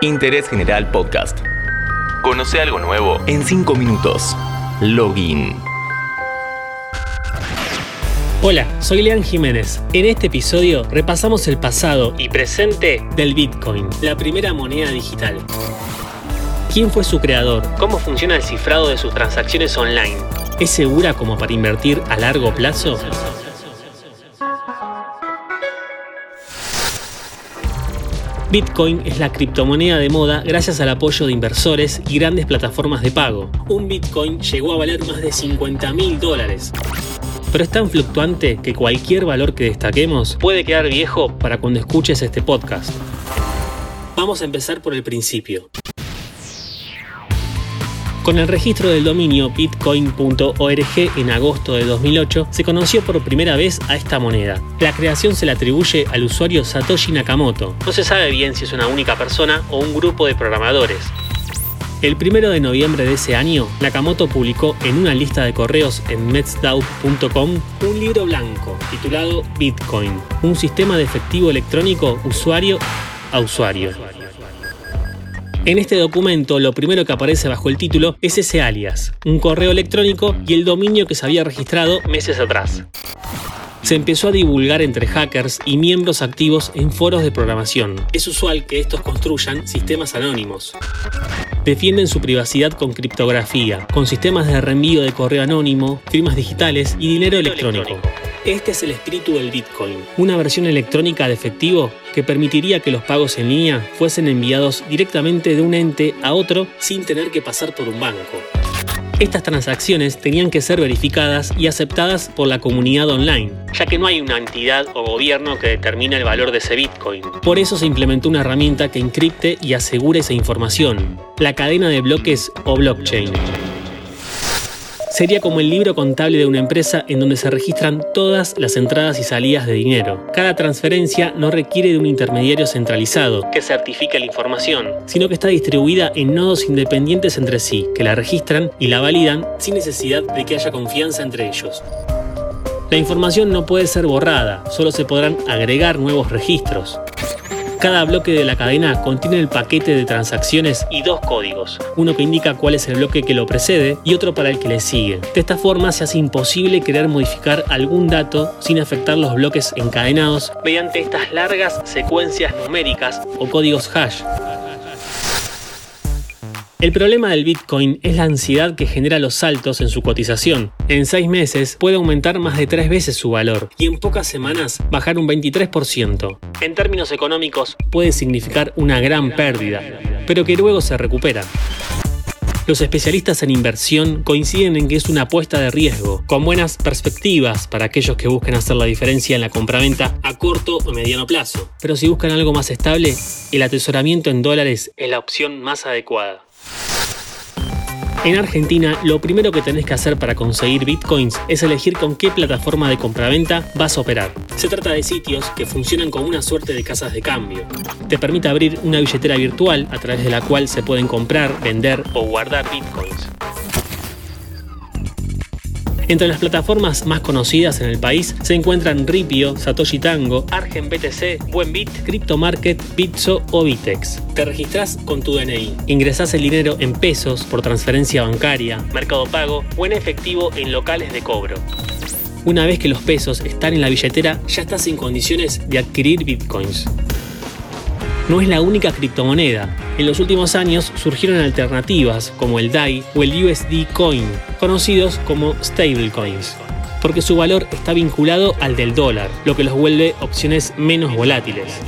Interés General Podcast. Conoce algo nuevo en 5 minutos. Login. Hola, soy Lean Jiménez. En este episodio repasamos el pasado y presente del Bitcoin, la primera moneda digital. ¿Quién fue su creador? ¿Cómo funciona el cifrado de sus transacciones online? ¿Es segura como para invertir a largo plazo? Bitcoin es la criptomoneda de moda gracias al apoyo de inversores y grandes plataformas de pago. Un Bitcoin llegó a valer más de 50 mil dólares. Pero es tan fluctuante que cualquier valor que destaquemos puede quedar viejo para cuando escuches este podcast. Vamos a empezar por el principio. Con el registro del dominio bitcoin.org en agosto de 2008, se conoció por primera vez a esta moneda. La creación se le atribuye al usuario Satoshi Nakamoto. No se sabe bien si es una única persona o un grupo de programadores. El 1 de noviembre de ese año, Nakamoto publicó en una lista de correos en metsdao.com un libro blanco titulado Bitcoin, un sistema de efectivo electrónico usuario a usuario. En este documento lo primero que aparece bajo el título es ese alias, un correo electrónico y el dominio que se había registrado meses atrás. Se empezó a divulgar entre hackers y miembros activos en foros de programación. Es usual que estos construyan sistemas anónimos. Defienden su privacidad con criptografía, con sistemas de reenvío de correo anónimo, firmas digitales y dinero electrónico. Este es el espíritu del Bitcoin, una versión electrónica de efectivo que permitiría que los pagos en línea fuesen enviados directamente de un ente a otro sin tener que pasar por un banco. Estas transacciones tenían que ser verificadas y aceptadas por la comunidad online, ya que no hay una entidad o gobierno que determine el valor de ese Bitcoin. Por eso se implementó una herramienta que encripte y asegure esa información, la cadena de bloques o blockchain. Sería como el libro contable de una empresa en donde se registran todas las entradas y salidas de dinero. Cada transferencia no requiere de un intermediario centralizado que certifique la información, sino que está distribuida en nodos independientes entre sí, que la registran y la validan sin necesidad de que haya confianza entre ellos. La información no puede ser borrada, solo se podrán agregar nuevos registros. Cada bloque de la cadena contiene el paquete de transacciones y dos códigos, uno que indica cuál es el bloque que lo precede y otro para el que le sigue. De esta forma se hace imposible querer modificar algún dato sin afectar los bloques encadenados mediante estas largas secuencias numéricas o códigos hash. El problema del Bitcoin es la ansiedad que genera los saltos en su cotización. En seis meses puede aumentar más de tres veces su valor y en pocas semanas bajar un 23%. En términos económicos puede significar una gran pérdida, pero que luego se recupera. Los especialistas en inversión coinciden en que es una apuesta de riesgo, con buenas perspectivas para aquellos que busquen hacer la diferencia en la compraventa a corto o mediano plazo. Pero si buscan algo más estable, el atesoramiento en dólares es la opción más adecuada. En Argentina, lo primero que tenés que hacer para conseguir bitcoins es elegir con qué plataforma de compraventa vas a operar. Se trata de sitios que funcionan como una suerte de casas de cambio. Te permite abrir una billetera virtual a través de la cual se pueden comprar, vender o guardar bitcoins. Entre las plataformas más conocidas en el país se encuentran Ripio, Satoshi Tango, Argen BTC, Buenbit, CryptoMarket, Bitso o Bitex. Te registras con tu DNI. Ingresás el dinero en pesos por transferencia bancaria, mercado pago o en efectivo en locales de cobro. Una vez que los pesos están en la billetera, ya estás en condiciones de adquirir bitcoins no es la única criptomoneda. En los últimos años surgieron alternativas como el DAI o el USD Coin, conocidos como stablecoins, porque su valor está vinculado al del dólar, lo que los vuelve opciones menos volátiles.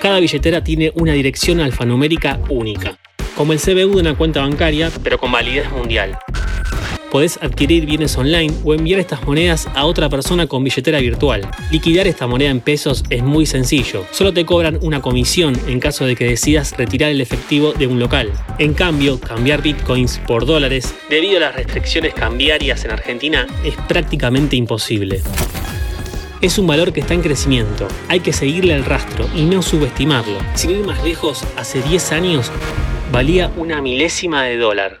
Cada billetera tiene una dirección alfanumérica única, como el CBU de una cuenta bancaria, pero con validez mundial podés adquirir bienes online o enviar estas monedas a otra persona con billetera virtual. Liquidar esta moneda en pesos es muy sencillo, solo te cobran una comisión en caso de que decidas retirar el efectivo de un local. En cambio, cambiar bitcoins por dólares, debido a las restricciones cambiarias en Argentina, es prácticamente imposible. Es un valor que está en crecimiento, hay que seguirle el rastro y no subestimarlo. Sin ir más lejos, hace 10 años valía una milésima de dólar.